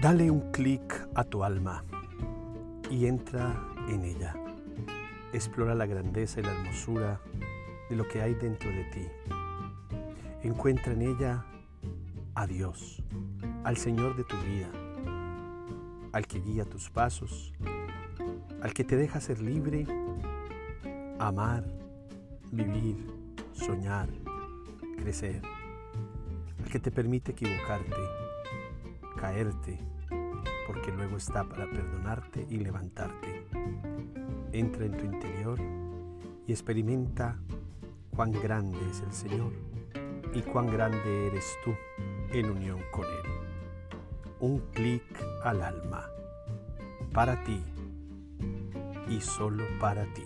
Dale un clic a tu alma y entra en ella. Explora la grandeza y la hermosura de lo que hay dentro de ti. Encuentra en ella a Dios, al Señor de tu vida, al que guía tus pasos, al que te deja ser libre, amar, vivir, soñar, crecer, al que te permite equivocarte, caerte, porque luego está para perdonarte y levantarte. Entra en tu interior y experimenta cuán grande es el Señor y cuán grande eres tú en unión con Él. Un clic al alma, para ti y solo para ti.